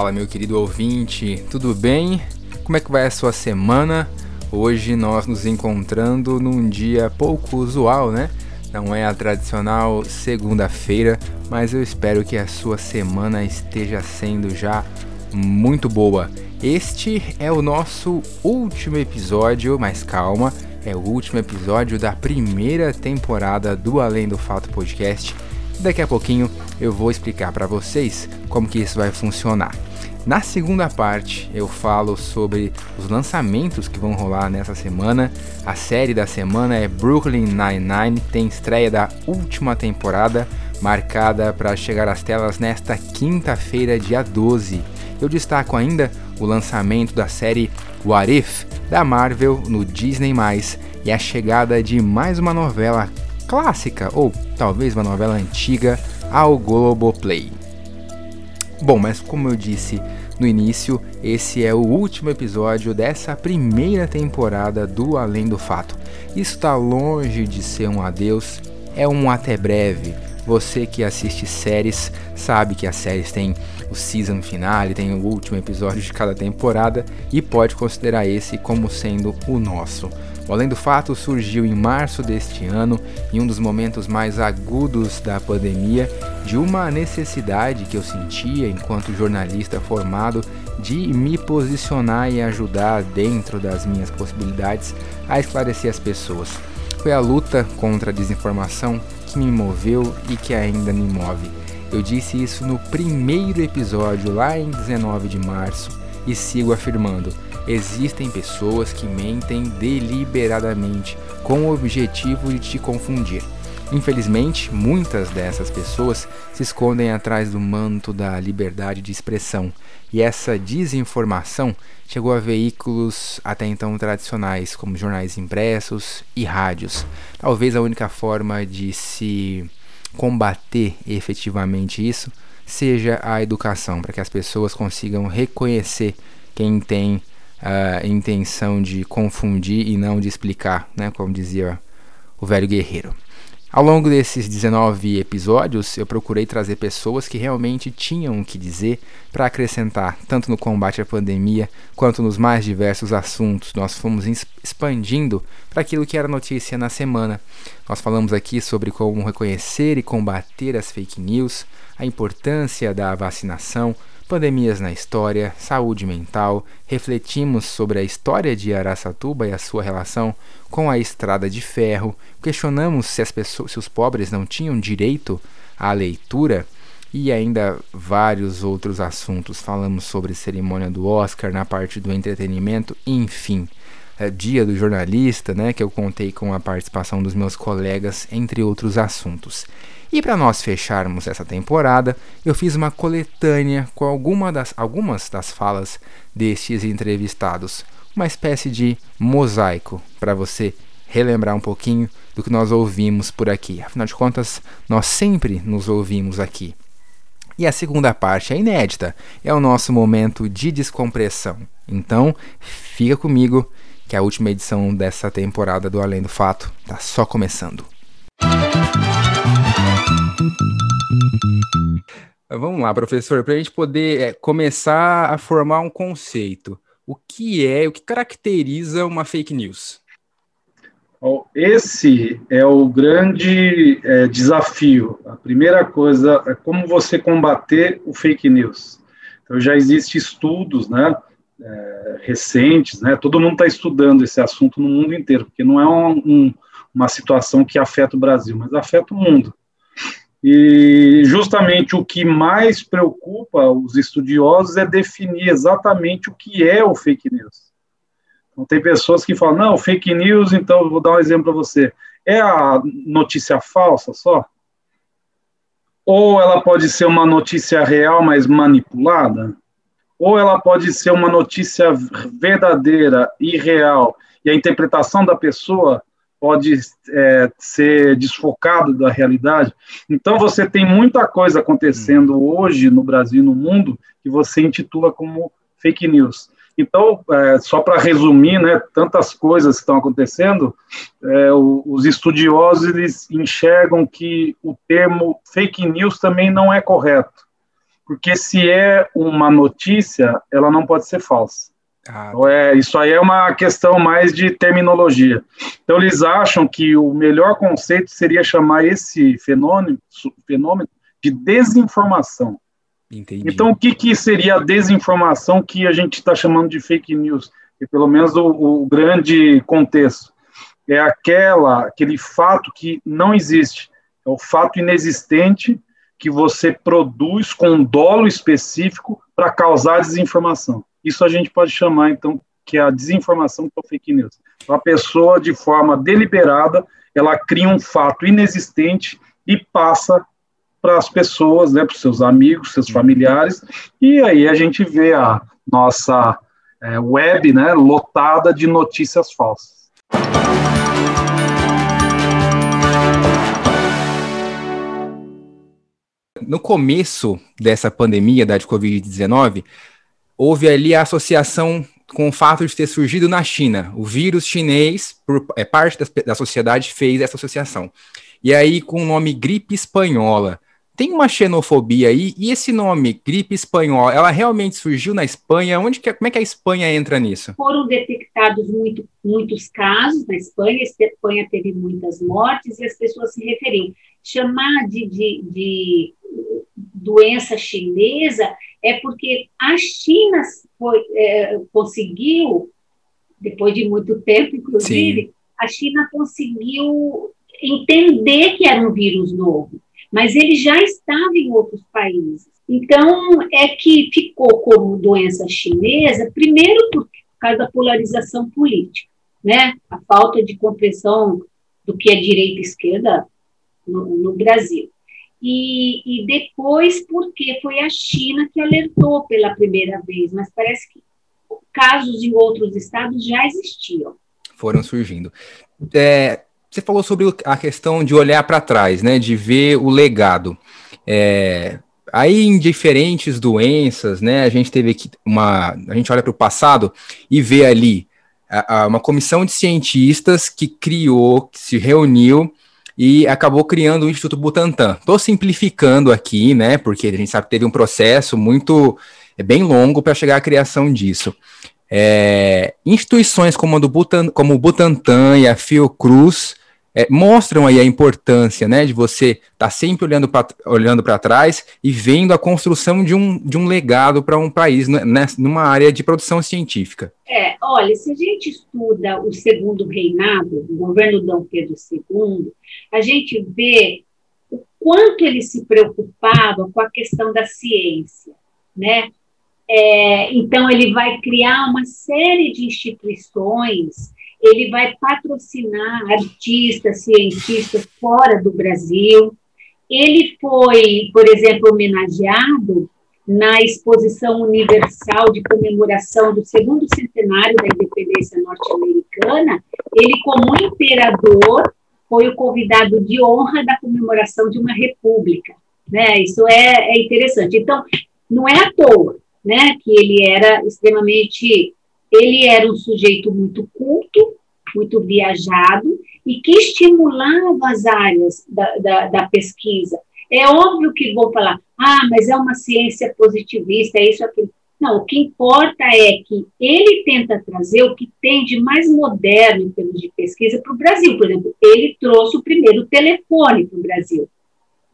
Fala, meu querido ouvinte, tudo bem? Como é que vai a sua semana? Hoje nós nos encontrando num dia pouco usual, né? Não é a tradicional segunda-feira, mas eu espero que a sua semana esteja sendo já muito boa. Este é o nosso último episódio, mas calma, é o último episódio da primeira temporada do Além do Fato Podcast. Daqui a pouquinho eu vou explicar para vocês como que isso vai funcionar. Na segunda parte, eu falo sobre os lançamentos que vão rolar nessa semana. A série da semana é Brooklyn Nine-Nine, tem estreia da última temporada, marcada para chegar às telas nesta quinta-feira, dia 12. Eu destaco ainda o lançamento da série What If da Marvel no Disney+, e a chegada de mais uma novela clássica, ou talvez uma novela antiga, ao Globoplay. Bom, mas como eu disse no início, esse é o último episódio dessa primeira temporada do Além do Fato. Isso está longe de ser um adeus, é um até breve. Você que assiste séries sabe que as séries têm o season finale, tem o último episódio de cada temporada e pode considerar esse como sendo o nosso. O Além do Fato surgiu em março deste ano, em um dos momentos mais agudos da pandemia, de uma necessidade que eu sentia enquanto jornalista formado de me posicionar e ajudar dentro das minhas possibilidades a esclarecer as pessoas. Foi a luta contra a desinformação que me moveu e que ainda me move. Eu disse isso no primeiro episódio lá em 19 de março e sigo afirmando existem pessoas que mentem deliberadamente com o objetivo de te confundir. Infelizmente, muitas dessas pessoas se escondem atrás do manto da liberdade de expressão, e essa desinformação chegou a veículos até então tradicionais, como jornais impressos e rádios. Talvez a única forma de se combater efetivamente isso seja a educação, para que as pessoas consigam reconhecer quem tem a intenção de confundir e não de explicar, né, como dizia o velho guerreiro. Ao longo desses 19 episódios, eu procurei trazer pessoas que realmente tinham o que dizer para acrescentar, tanto no combate à pandemia quanto nos mais diversos assuntos. Nós fomos expandindo para aquilo que era notícia na semana. Nós falamos aqui sobre como reconhecer e combater as fake news, a importância da vacinação, pandemias na história, saúde mental, refletimos sobre a história de Araçatuba e a sua relação com a estrada de ferro, questionamos se, as pessoas, se os pobres não tinham direito à leitura e ainda vários outros assuntos. Falamos sobre cerimônia do Oscar na parte do entretenimento, enfim. É dia do jornalista, né, que eu contei com a participação dos meus colegas, entre outros assuntos. E para nós fecharmos essa temporada, eu fiz uma coletânea com alguma das, algumas das falas destes entrevistados, uma espécie de mosaico para você relembrar um pouquinho do que nós ouvimos por aqui. Afinal de contas, nós sempre nos ouvimos aqui. E a segunda parte é inédita, é o nosso momento de descompressão. Então, fica comigo que a última edição dessa temporada do Além do Fato está só começando. Vamos lá, professor, para a gente poder é, começar a formar um conceito. O que é, o que caracteriza uma fake news? Esse é o grande é, desafio. A primeira coisa é como você combater o fake news. Então, já existem estudos né, é, recentes, né, todo mundo está estudando esse assunto no mundo inteiro, porque não é um, um, uma situação que afeta o Brasil, mas afeta o mundo. E justamente o que mais preocupa os estudiosos é definir exatamente o que é o fake news. Então, tem pessoas que falam, não, fake news, então, vou dar um exemplo para você. É a notícia falsa só? Ou ela pode ser uma notícia real, mas manipulada? Ou ela pode ser uma notícia verdadeira e real, e a interpretação da pessoa pode é, ser desfocado da realidade. Então, você tem muita coisa acontecendo hoje no Brasil e no mundo que você intitula como fake news. Então, é, só para resumir, né, tantas coisas estão acontecendo, é, os estudiosos eles enxergam que o termo fake news também não é correto, porque se é uma notícia, ela não pode ser falsa. Ah, então, é, isso aí é uma questão mais de terminologia. Então, eles acham que o melhor conceito seria chamar esse fenômeno, fenômeno de desinformação. Entendi. Então, o que, que seria a desinformação que a gente está chamando de fake news? E pelo menos o, o, grande contexto é aquela, aquele fato que não existe, é o fato inexistente que você produz com um dolo específico para causar desinformação. Isso a gente pode chamar, então, que é a desinformação que é o fake news. Então, a pessoa, de forma deliberada, ela cria um fato inexistente e passa para as pessoas, né, para os seus amigos, seus familiares, e aí a gente vê a nossa é, web né, lotada de notícias falsas. No começo dessa pandemia da Covid-19, houve ali a associação com o fato de ter surgido na China. O vírus chinês, por é, parte da, da sociedade, fez essa associação. E aí, com o nome gripe espanhola tem uma xenofobia aí, e esse nome, gripe espanhola, ela realmente surgiu na Espanha? Onde que, como é que a Espanha entra nisso? Foram detectados muito, muitos casos na Espanha, a Espanha teve muitas mortes, e as pessoas se referiam. Chamar de, de, de doença chinesa é porque a China foi, é, conseguiu, depois de muito tempo, inclusive, Sim. a China conseguiu entender que era um vírus novo mas ele já estava em outros países. Então, é que ficou como doença chinesa, primeiro por causa da polarização política, né? A falta de compreensão do que é direita e esquerda no, no Brasil. E, e, depois porque foi a China que alertou pela primeira vez, mas parece que casos em outros estados já existiam. Foram surgindo. É, você falou sobre a questão de olhar para trás, né, de ver o legado. É, aí em diferentes doenças, né, a gente teve aqui uma, a gente olha para o passado e vê ali a, a, uma comissão de cientistas que criou, que se reuniu e acabou criando o Instituto Butantan. Estou simplificando aqui, né, porque a gente sabe que teve um processo muito é bem longo para chegar à criação disso. É, instituições como, a do Butan, como o Butantan e a Fiocruz é, mostram aí a importância né, de você estar tá sempre olhando para olhando trás e vendo a construção de um, de um legado para um país né, numa área de produção científica. É, olha, se a gente estuda o segundo reinado, o governo Dom Pedro II, a gente vê o quanto ele se preocupava com a questão da ciência, né? É, então, ele vai criar uma série de instituições ele vai patrocinar artistas, cientistas fora do Brasil. Ele foi, por exemplo, homenageado na Exposição Universal de Comemoração do segundo centenário da independência norte-americana. Ele, como imperador, foi o convidado de honra da comemoração de uma república. Né? Isso é, é interessante. Então, não é à toa né, que ele era extremamente ele era um sujeito muito culto, muito viajado e que estimulava as áreas da, da, da pesquisa. É óbvio que vou falar, ah, mas é uma ciência positivista, é isso, aquilo. Não, o que importa é que ele tenta trazer o que tem de mais moderno em termos de pesquisa para o Brasil. Por exemplo, ele trouxe o primeiro telefone para o Brasil,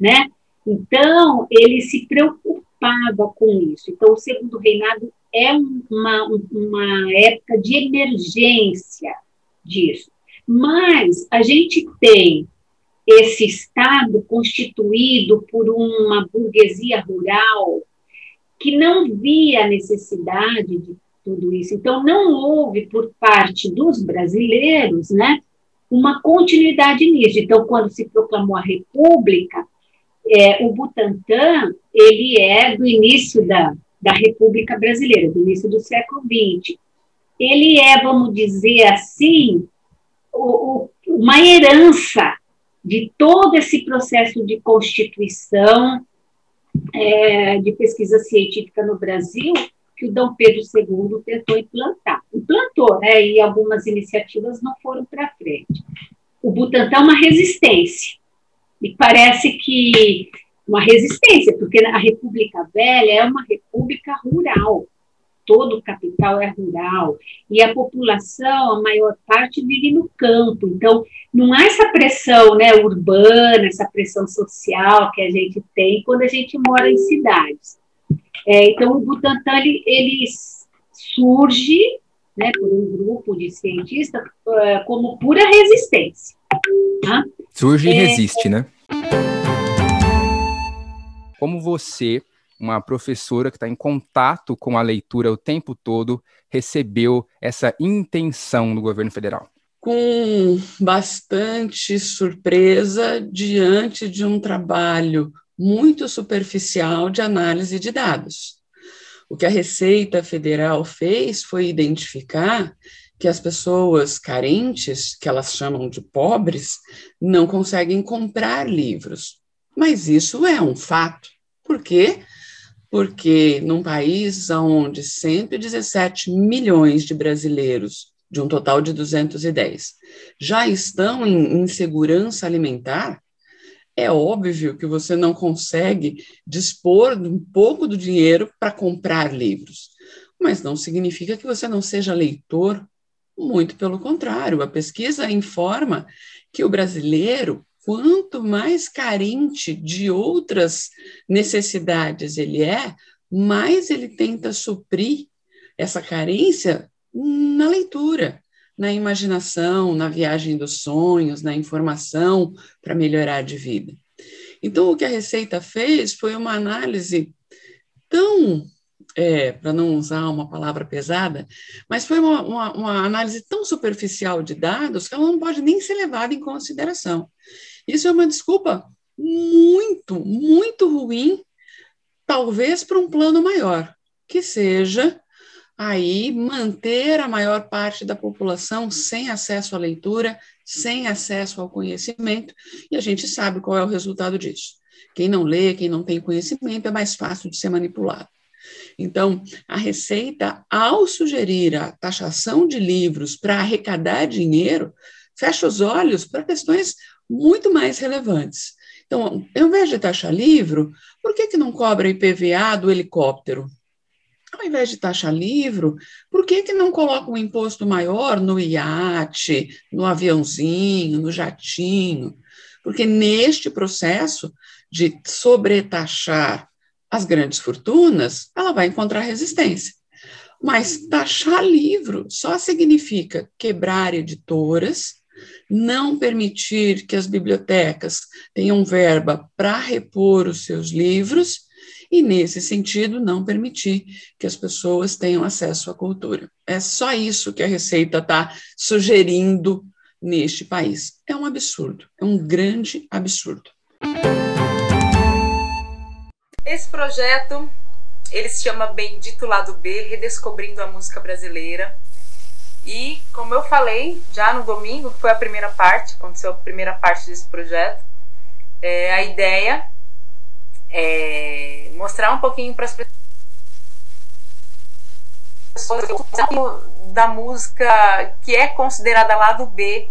né? Então, ele se preocupava com isso. Então, o segundo reinado é uma, uma época de emergência disso. Mas a gente tem esse Estado constituído por uma burguesia rural que não via a necessidade de tudo isso. Então, não houve, por parte dos brasileiros, né, uma continuidade nisso. Então, quando se proclamou a República, é, o Butantan, ele é do início da, da República Brasileira, do início do século XX. Ele é, vamos dizer assim, o, o, uma herança de todo esse processo de constituição é, de pesquisa científica no Brasil, que o Dom Pedro II tentou implantar. Implantou, né? E algumas iniciativas não foram para frente. O Butantan é uma resistência. E parece que uma resistência, porque a República Velha é uma república rural todo o capital é rural e a população, a maior parte, vive no campo. Então, não há essa pressão né, urbana, essa pressão social que a gente tem quando a gente mora em cidades. É, então, o Butantan ele, ele surge né, por um grupo de cientistas uh, como pura resistência. Tá? Surge e é, resiste, né? Como você uma professora que está em contato com a leitura o tempo todo, recebeu essa intenção do governo federal? Com bastante surpresa diante de um trabalho muito superficial de análise de dados. O que a Receita Federal fez foi identificar que as pessoas carentes, que elas chamam de pobres, não conseguem comprar livros. Mas isso é um fato, porque porque num país onde 117 milhões de brasileiros, de um total de 210, já estão em insegurança alimentar, é óbvio que você não consegue dispor um pouco do dinheiro para comprar livros. Mas não significa que você não seja leitor, muito pelo contrário. A pesquisa informa que o brasileiro quanto mais carente de outras necessidades ele é, mais ele tenta suprir essa carência na leitura, na imaginação, na viagem dos sonhos, na informação para melhorar de vida. Então, o que a Receita fez foi uma análise tão, é, para não usar uma palavra pesada, mas foi uma, uma, uma análise tão superficial de dados que ela não pode nem ser levada em consideração. Isso é uma desculpa muito, muito ruim, talvez para um plano maior, que seja aí manter a maior parte da população sem acesso à leitura, sem acesso ao conhecimento, e a gente sabe qual é o resultado disso. Quem não lê, quem não tem conhecimento, é mais fácil de ser manipulado. Então, a Receita, ao sugerir a taxação de livros para arrecadar dinheiro, fecha os olhos para questões muito mais relevantes. Então, ao invés de taxar livro, por que, que não cobra IPVA do helicóptero? Ao invés de taxar livro, por que, que não coloca um imposto maior no iate, no aviãozinho, no jatinho? Porque neste processo de sobretaxar as grandes fortunas, ela vai encontrar resistência. Mas taxar livro só significa quebrar editoras, não permitir que as bibliotecas tenham verba para repor os seus livros e, nesse sentido, não permitir que as pessoas tenham acesso à cultura. É só isso que a Receita está sugerindo neste país. É um absurdo, é um grande absurdo. Esse projeto, ele se chama Bendito Lado B, Redescobrindo a Música Brasileira. E, como eu falei já no domingo, que foi a primeira parte, aconteceu a primeira parte desse projeto, é, a ideia é mostrar um pouquinho para as pessoas da música que é considerada lado B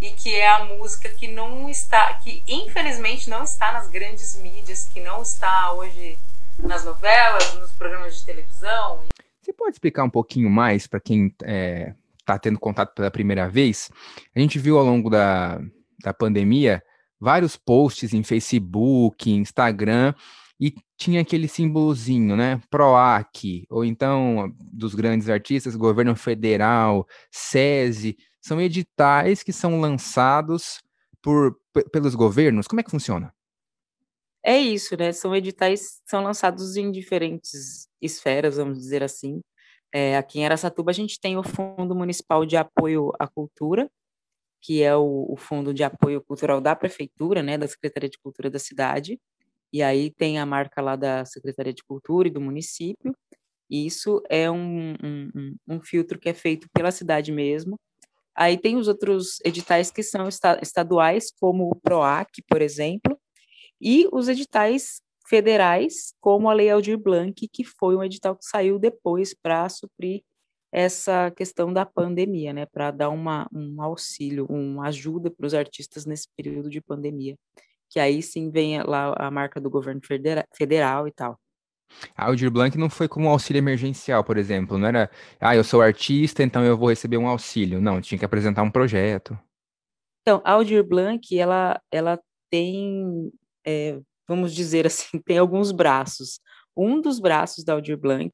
e que é a música que não está, que infelizmente não está nas grandes mídias, que não está hoje nas novelas, nos programas de televisão. Você pode explicar um pouquinho mais para quem é, está tendo contato pela primeira vez, a gente viu ao longo da, da pandemia vários posts em Facebook, Instagram, e tinha aquele símbolozinho, né? PROAC, ou então dos grandes artistas, governo federal, SESI, são editais que são lançados por, pelos governos. Como é que funciona? É isso, né? São editais que são lançados em diferentes esferas, vamos dizer assim. É, aqui em Aracatuba, a gente tem o Fundo Municipal de Apoio à Cultura, que é o, o, fundo de apoio cultural da prefeitura, né, da Secretaria de Cultura da cidade, e aí tem a marca lá da Secretaria de Cultura e do município, e isso é um, um, um filtro que é feito pela cidade mesmo. Aí tem os outros editais que são estaduais, como o PROAC, por exemplo, e os editais federais, como a Lei Aldir Blanc, que foi um edital que saiu depois para suprir essa questão da pandemia, né, para dar uma, um auxílio, uma ajuda para os artistas nesse período de pandemia, que aí sim vem lá a marca do governo federa federal e tal. A Aldir Blanc não foi como um auxílio emergencial, por exemplo, não era, ah, eu sou artista, então eu vou receber um auxílio. Não, tinha que apresentar um projeto. Então, a Aldir Blanc, ela, ela tem, é, vamos dizer assim, tem alguns braços. Um dos braços da Aldir Blanc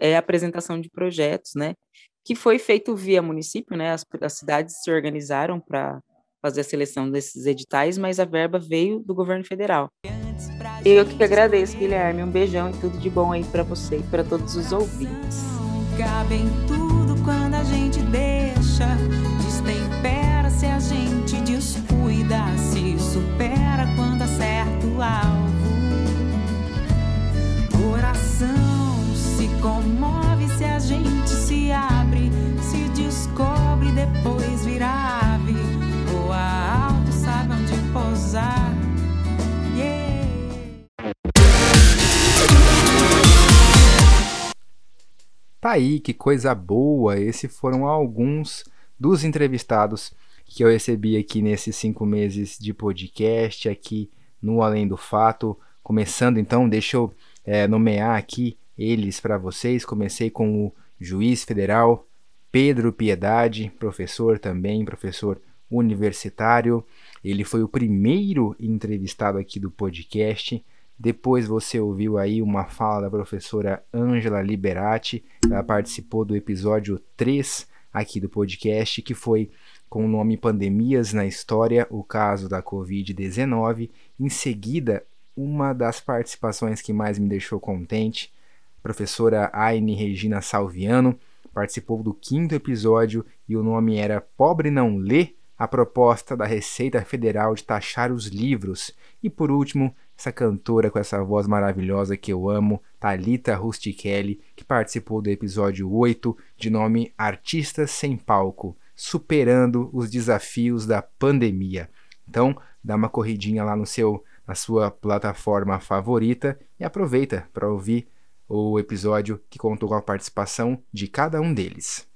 é a apresentação de projetos, né? Que foi feito via município, né? As, as cidades se organizaram para fazer a seleção desses editais, mas a verba veio do governo federal. Eu que agradeço, Guilherme. Um beijão e tudo de bom aí para você e para todos os ouvintes. Tá aí, que coisa boa! Esses foram alguns dos entrevistados que eu recebi aqui nesses cinco meses de podcast, aqui no Além do Fato. Começando então, deixa eu é, nomear aqui eles para vocês. Comecei com o juiz federal Pedro Piedade, professor também, professor universitário. Ele foi o primeiro entrevistado aqui do podcast. Depois você ouviu aí uma fala da professora Ângela Liberati, ela participou do episódio 3 aqui do podcast, que foi com o nome Pandemias na História, o caso da Covid-19. Em seguida, uma das participações que mais me deixou contente, a professora Aine Regina Salviano, participou do quinto episódio e o nome era Pobre Não Lê, a proposta da Receita Federal de taxar os livros. E por último, essa cantora com essa voz maravilhosa que eu amo, Talita Rustichelli, que participou do episódio 8, de nome Artistas sem Palco, superando os desafios da pandemia. Então, dá uma corridinha lá no seu na sua plataforma favorita e aproveita para ouvir o episódio que contou com a participação de cada um deles.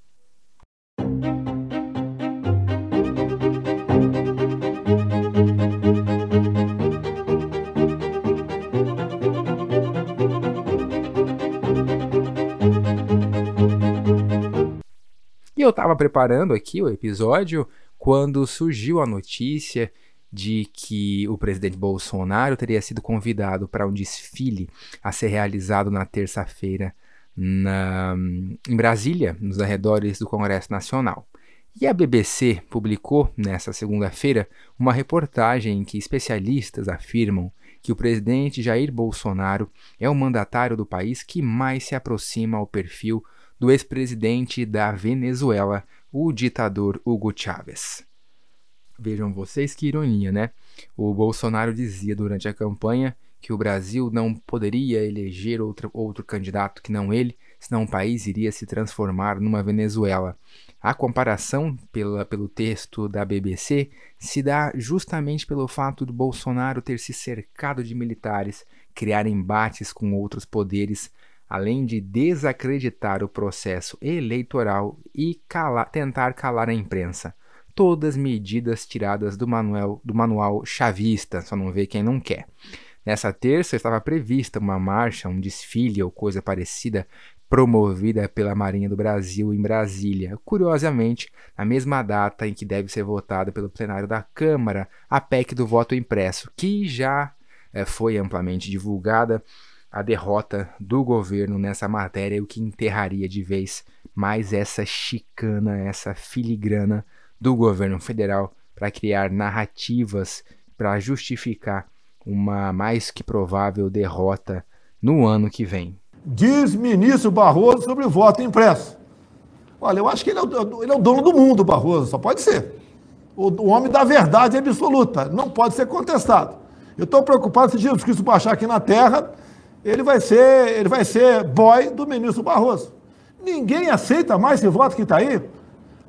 Eu estava preparando aqui o episódio quando surgiu a notícia de que o presidente Bolsonaro teria sido convidado para um desfile a ser realizado na terça-feira em Brasília, nos arredores do Congresso Nacional. E a BBC publicou nesta segunda-feira uma reportagem em que especialistas afirmam que o presidente Jair Bolsonaro é o mandatário do país que mais se aproxima ao perfil do ex-presidente da Venezuela, o ditador Hugo Chávez. Vejam vocês que ironia, né? O Bolsonaro dizia durante a campanha que o Brasil não poderia eleger outro, outro candidato que não ele, senão o país iria se transformar numa Venezuela. A comparação pela, pelo texto da BBC se dá justamente pelo fato do Bolsonaro ter se cercado de militares, criar embates com outros poderes, além de desacreditar o processo eleitoral e cala, tentar calar a imprensa todas medidas tiradas do manual, do manual chavista, só não vê quem não quer. Nessa terça estava prevista uma marcha, um desfile ou coisa parecida promovida pela Marinha do Brasil em Brasília. Curiosamente, na mesma data em que deve ser votada pelo plenário da Câmara a PEC do voto impresso, que já é, foi amplamente divulgada a derrota do governo nessa matéria, o que enterraria de vez mais essa chicana, essa filigrana do governo federal para criar narrativas para justificar uma mais que provável derrota no ano que vem. Diz ministro Barroso sobre o voto impresso. Olha, eu acho que ele é o, ele é o dono do mundo, Barroso, só pode ser. O, o homem da verdade absoluta, não pode ser contestado. Eu estou preocupado se Jesus Cristo baixar aqui na terra, ele vai ser, ele vai ser boy do ministro Barroso. Ninguém aceita mais esse voto que está aí.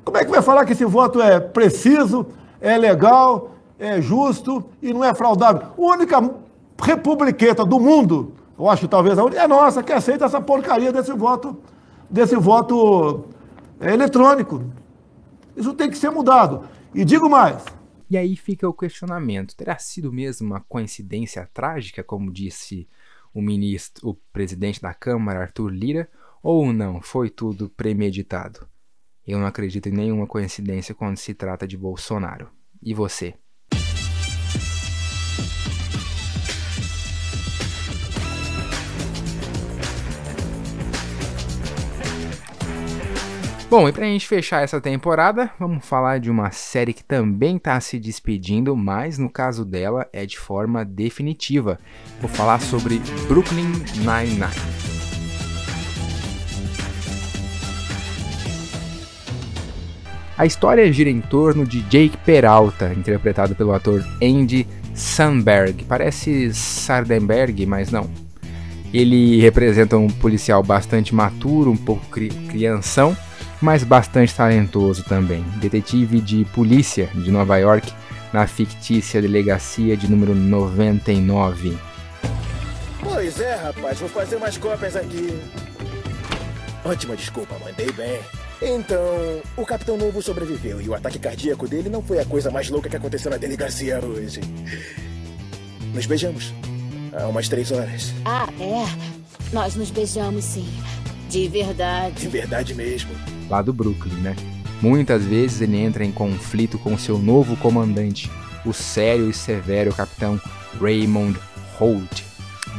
Como é que vai falar que esse voto é preciso, é legal, é justo e não é fraudável? A única republiqueta do mundo, eu acho talvez a única, é nossa, que aceita essa porcaria desse voto, desse voto é, eletrônico. Isso tem que ser mudado. E digo mais. E aí fica o questionamento: terá sido mesmo uma coincidência trágica, como disse o ministro, o presidente da Câmara, Arthur Lira, ou não? Foi tudo premeditado? Eu não acredito em nenhuma coincidência quando se trata de Bolsonaro. E você? Bom, e pra gente fechar essa temporada, vamos falar de uma série que também tá se despedindo, mas no caso dela é de forma definitiva. Vou falar sobre Brooklyn Nine-Nine. A história gira em torno de Jake Peralta, interpretado pelo ator Andy Samberg. Parece Sardenberg, mas não. Ele representa um policial bastante maturo, um pouco cri crianção, mas bastante talentoso também. Detetive de polícia de Nova York, na fictícia delegacia de número 99. Pois é, rapaz, vou fazer umas cópias aqui. Ótima desculpa, mandei bem. Então, o Capitão Novo sobreviveu e o ataque cardíaco dele não foi a coisa mais louca que aconteceu na delegacia hoje. Nos beijamos. Há umas três horas. Ah, é? Nós nos beijamos, sim. De verdade. De verdade mesmo. Lá do Brooklyn, né? Muitas vezes ele entra em conflito com seu novo comandante, o sério e severo capitão Raymond Holt.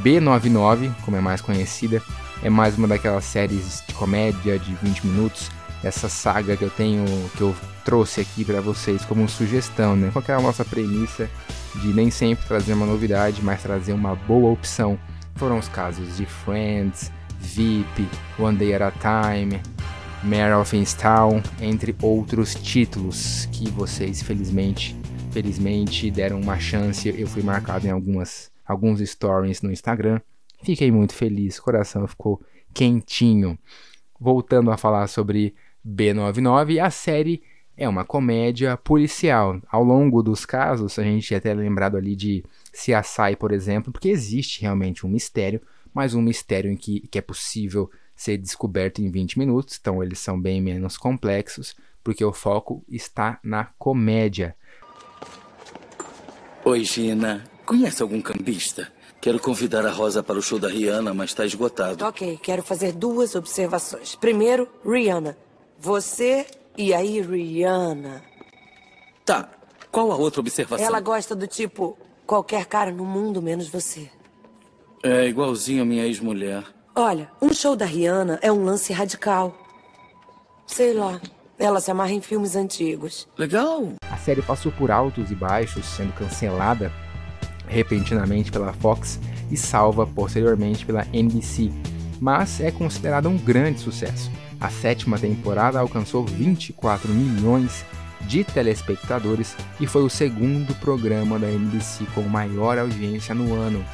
B99, como é mais conhecida, é mais uma daquelas séries de comédia de 20 minutos essa saga que eu tenho, que eu trouxe aqui para vocês como sugestão, né? Qual é a nossa premissa de nem sempre trazer uma novidade, mas trazer uma boa opção? Foram os casos de Friends, VIP, One Day at a Time, Mare of Easttown, entre outros títulos que vocês felizmente, felizmente deram uma chance. Eu fui marcado em algumas alguns stories no Instagram. Fiquei muito feliz, coração ficou quentinho. Voltando a falar sobre B99. A série é uma comédia policial. Ao longo dos casos, a gente é até lembrado ali de CSI, por exemplo, porque existe realmente um mistério, mas um mistério em que, que é possível ser descoberto em 20 minutos, então eles são bem menos complexos, porque o foco está na comédia. Oi, Gina. Conhece algum cambista? Quero convidar a Rosa para o show da Rihanna, mas está esgotado. Ok, quero fazer duas observações. Primeiro, Rihanna. Você e aí Rihanna. Tá. Qual a outra observação? Ela gosta do tipo qualquer cara no mundo menos você. É igualzinho a minha ex-mulher. Olha, um show da Rihanna é um lance radical. Sei lá. Ela se amarra em filmes antigos. Legal. A série passou por altos e baixos, sendo cancelada repentinamente pela Fox e salva posteriormente pela NBC, mas é considerada um grande sucesso. A sétima temporada alcançou 24 milhões de telespectadores e foi o segundo programa da NBC com maior audiência no ano.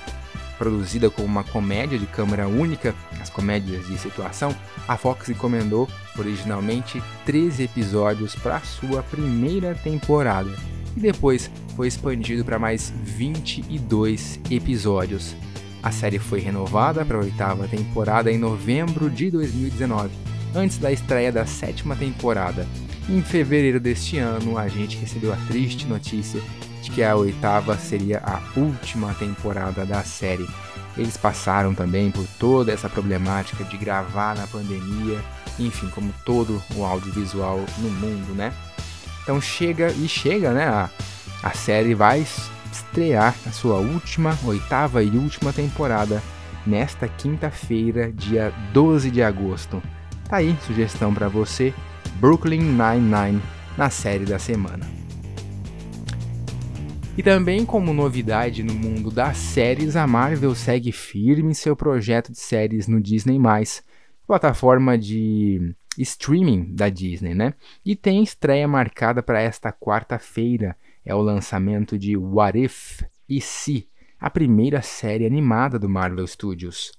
Produzida como uma comédia de câmera única, as comédias de situação, a Fox encomendou originalmente 13 episódios para sua primeira temporada e depois foi expandido para mais 22 episódios. A série foi renovada para a oitava temporada em novembro de 2019 antes da estreia da sétima temporada. Em fevereiro deste ano, a gente recebeu a triste notícia de que a oitava seria a última temporada da série. Eles passaram também por toda essa problemática de gravar na pandemia, enfim, como todo o audiovisual no mundo, né? Então chega e chega, né? A, a série vai estrear a sua última, oitava e última temporada nesta quinta-feira, dia 12 de agosto. Tá aí, sugestão para você, Brooklyn Nine-Nine na série da semana. E também como novidade no mundo das séries, a Marvel segue firme em seu projeto de séries no Disney+, plataforma de streaming da Disney, né? E tem estreia marcada para esta quarta-feira, é o lançamento de What If e Se, a primeira série animada do Marvel Studios.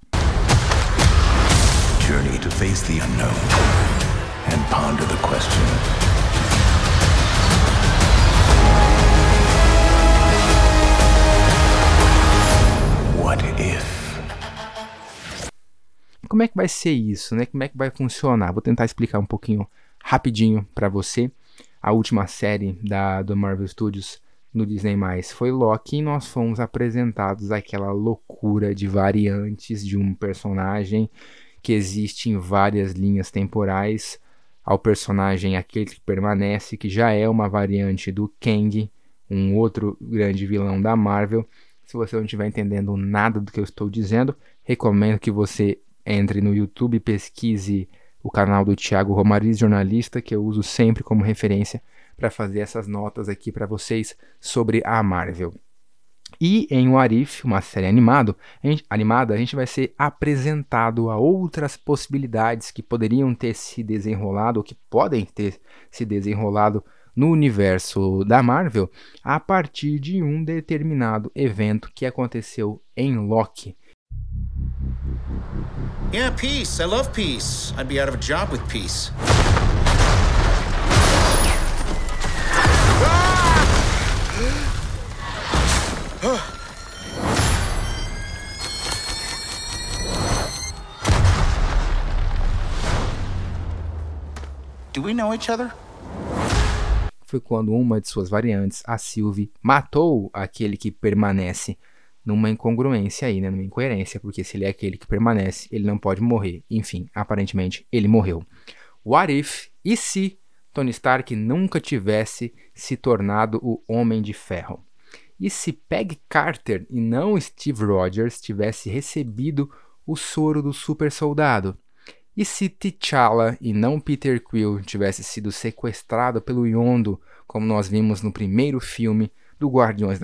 Journey to face the unknown and ponder the question Como é que vai ser isso, né? Como é que vai funcionar? Vou tentar explicar um pouquinho rapidinho para você. A última série da do Marvel Studios no Disney+, foi Loki e nós fomos apresentados aquela loucura de variantes de um personagem que existe em várias linhas temporais, ao personagem aquele que permanece, que já é uma variante do Kang, um outro grande vilão da Marvel. Se você não estiver entendendo nada do que eu estou dizendo, recomendo que você entre no YouTube e pesquise o canal do Thiago Romariz, jornalista, que eu uso sempre como referência para fazer essas notas aqui para vocês sobre a Marvel. E em O Arif, uma série animado, a gente, animada, a gente vai ser apresentado a outras possibilidades que poderiam ter se desenrolado, ou que podem ter se desenrolado no universo da Marvel, a partir de um determinado evento que aconteceu em Loki. Yeah, peace. I love peace. I'd be out of a job with peace. Do we know each other? Foi quando uma de suas variantes, a Sylvie, matou aquele que permanece numa incongruência aí, né? Numa incoerência, porque se ele é aquele que permanece, ele não pode morrer. Enfim, aparentemente ele morreu. What if e se Tony Stark nunca tivesse se tornado o Homem de Ferro? E se Peg Carter e não Steve Rogers tivesse recebido o soro do super soldado? E se T'Challa e não Peter Quill tivesse sido sequestrado pelo Yondo, como nós vimos no primeiro filme do Guardiões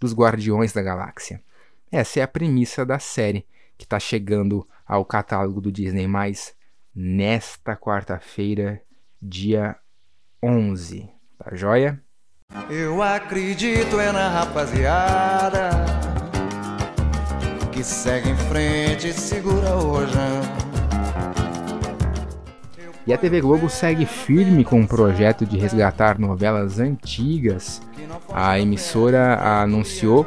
dos Guardiões da Galáxia? Essa é a premissa da série, que está chegando ao catálogo do Disney+, nesta quarta-feira, dia 11. Tá joia? Eu acredito é na rapaziada que segue em frente e segura o rojão. E a TV Globo segue firme com o projeto de resgatar novelas antigas. A emissora anunciou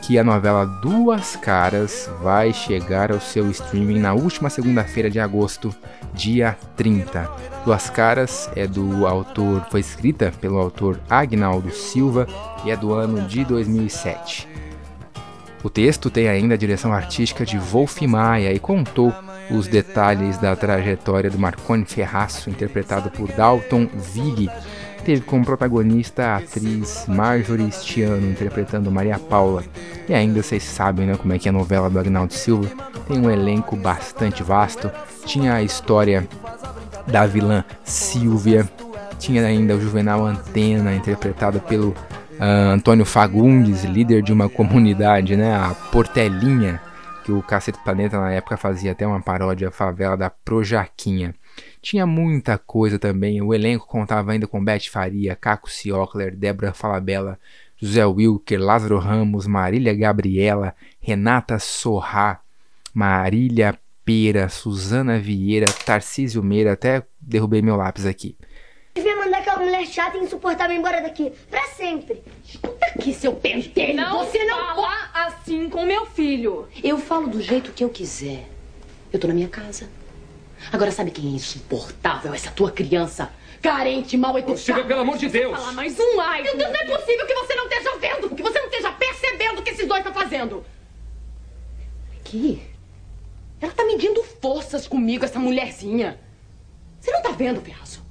que a novela Duas Caras vai chegar ao seu streaming na última segunda-feira de agosto, dia 30. Duas Caras é do autor, foi escrita pelo autor Agnaldo Silva e é do ano de 2007. O texto tem ainda a direção artística de Wolf Maia e contou os detalhes da trajetória do Marconi Ferraço, interpretado por Dalton Vig. Teve como protagonista a atriz Marjorie Stiano, interpretando Maria Paula. E ainda vocês sabem né, como é que é a novela do Agnaldo Silva. Tem um elenco bastante vasto. Tinha a história da vilã Silvia. Tinha ainda o Juvenal Antena, interpretado pelo uh, Antônio Fagundes, líder de uma comunidade, né, a Portelinha que o Cacete Planeta na época fazia até uma paródia favela da Projaquinha. Tinha muita coisa também, o elenco contava ainda com Beth Faria, Caco Ciocler, Débora Falabella, José Wilker, Lázaro Ramos, Marília Gabriela, Renata Sorrá, Marília Pera, Suzana Vieira, Tarcísio Meira, até derrubei meu lápis aqui. Mulher chata e insuportável embora daqui, pra sempre. Escuta aqui, seu pentelho. Não Você não fala assim com meu filho. Eu falo do jeito que eu quiser. Eu tô na minha casa. Agora sabe quem é insuportável? Essa tua criança. Carente, mal educada. Silvia, pelo amor de Deus. Falar mais um ai. Meu Deus, não é possível que você não esteja vendo, que você não esteja percebendo o que esses dois estão fazendo. Aqui. Ela tá medindo forças comigo, essa mulherzinha. Você não tá vendo, Piazzo?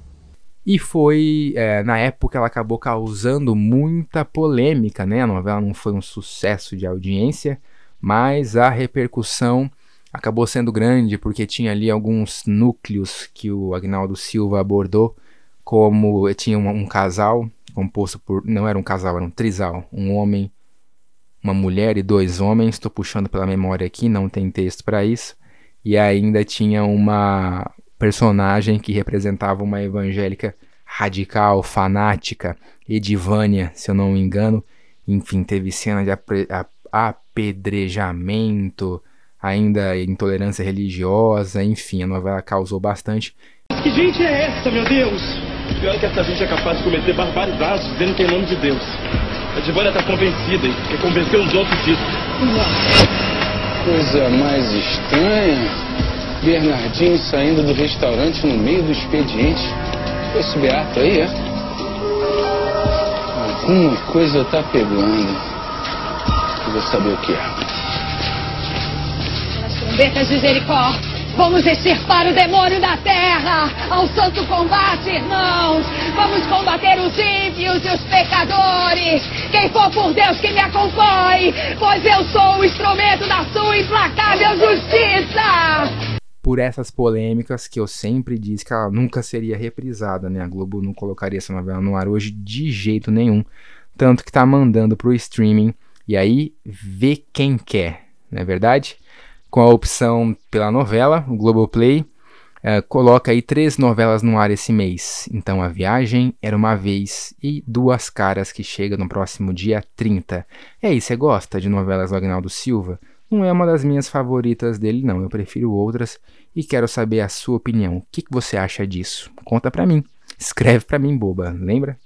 E foi, é, na época, ela acabou causando muita polêmica, né? A novela não foi um sucesso de audiência, mas a repercussão acabou sendo grande porque tinha ali alguns núcleos que o Agnaldo Silva abordou, como tinha um, um casal composto por. Não era um casal, era um trisal. Um homem, uma mulher e dois homens. Estou puxando pela memória aqui, não tem texto para isso. E ainda tinha uma, personagem que representava uma evangélica radical, fanática, Edivânia, se eu não me engano. Enfim, teve cena de apedrejamento, ainda intolerância religiosa, enfim, a novela causou bastante. Que gente é essa, meu Deus? Pior que essa gente é capaz de cometer barbaridades dizendo que é em nome de Deus. A Edivânia está convencida e quer convencer os outros disso. Coisa mais estranha. Bernardinho saindo do restaurante no meio do expediente. Esse Beato aí, é? Alguma coisa tá pegando. Eu vou saber o que é. As trombetas de Jericó. Vamos extirpar o demônio da terra. Ao santo combate, irmãos. Vamos combater os ímpios e os pecadores. Quem for por Deus que me acompanhe, pois eu sou o instrumento da sua implacável justiça por essas polêmicas que eu sempre disse que ela nunca seria reprisada, né? A Globo não colocaria essa novela no ar hoje de jeito nenhum, tanto que tá mandando pro streaming e aí vê quem quer, não é verdade? Com a opção pela novela, o Globoplay uh, coloca aí três novelas no ar esse mês. Então, A Viagem, Era Uma Vez e Duas Caras, que chega no próximo dia 30. E aí, você gosta de novelas do Agnaldo Silva? Não é uma das minhas favoritas dele, não. Eu prefiro outras e quero saber a sua opinião. O que, que você acha disso? Conta pra mim. Escreve pra mim, boba. Lembra?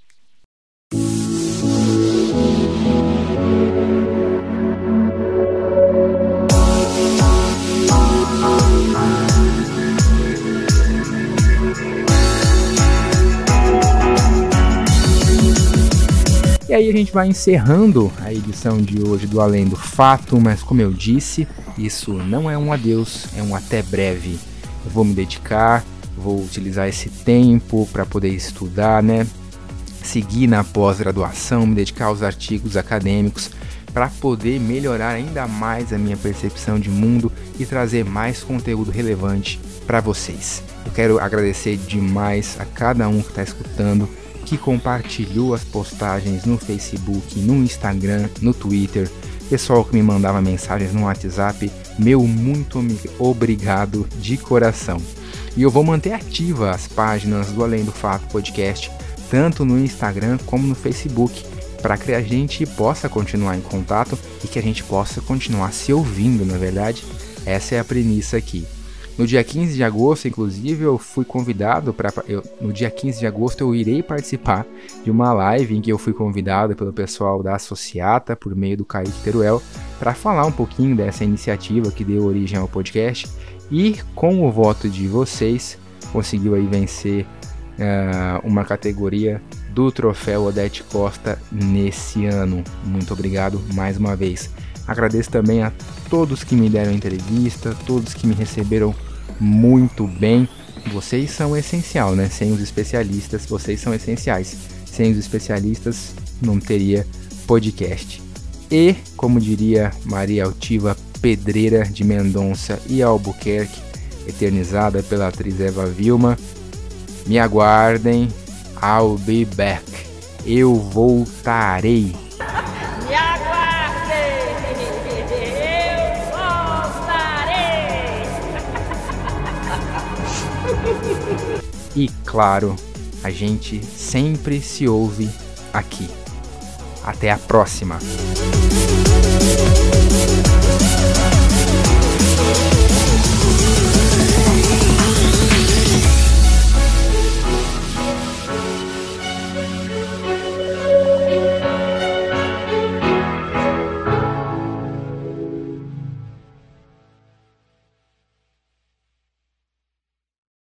E aí a gente vai encerrando a edição de hoje do Além do Fato, mas como eu disse, isso não é um adeus, é um até breve. Eu vou me dedicar, vou utilizar esse tempo para poder estudar, né? Seguir na pós-graduação, me dedicar aos artigos acadêmicos para poder melhorar ainda mais a minha percepção de mundo e trazer mais conteúdo relevante para vocês. Eu quero agradecer demais a cada um que está escutando que compartilhou as postagens no Facebook, no Instagram, no Twitter, pessoal que me mandava mensagens no WhatsApp, meu muito obrigado de coração. E eu vou manter ativa as páginas do Além do Fato Podcast, tanto no Instagram como no Facebook, para que a gente possa continuar em contato e que a gente possa continuar se ouvindo, na é verdade. Essa é a premissa aqui. No dia 15 de agosto, inclusive, eu fui convidado para. No dia 15 de agosto, eu irei participar de uma live em que eu fui convidado pelo pessoal da Associata, por meio do Kaique Teruel, para falar um pouquinho dessa iniciativa que deu origem ao podcast. E com o voto de vocês, conseguiu aí vencer uh, uma categoria do troféu Odete Costa nesse ano. Muito obrigado mais uma vez. Agradeço também a todos que me deram entrevista, todos que me receberam muito bem. Vocês são essencial, né? Sem os especialistas, vocês são essenciais. Sem os especialistas, não teria podcast. E, como diria Maria Altiva Pedreira de Mendonça e Albuquerque, eternizada pela atriz Eva Vilma, me aguardem, I'll be back. Eu voltarei. Claro, a gente sempre se ouve aqui. Até a próxima!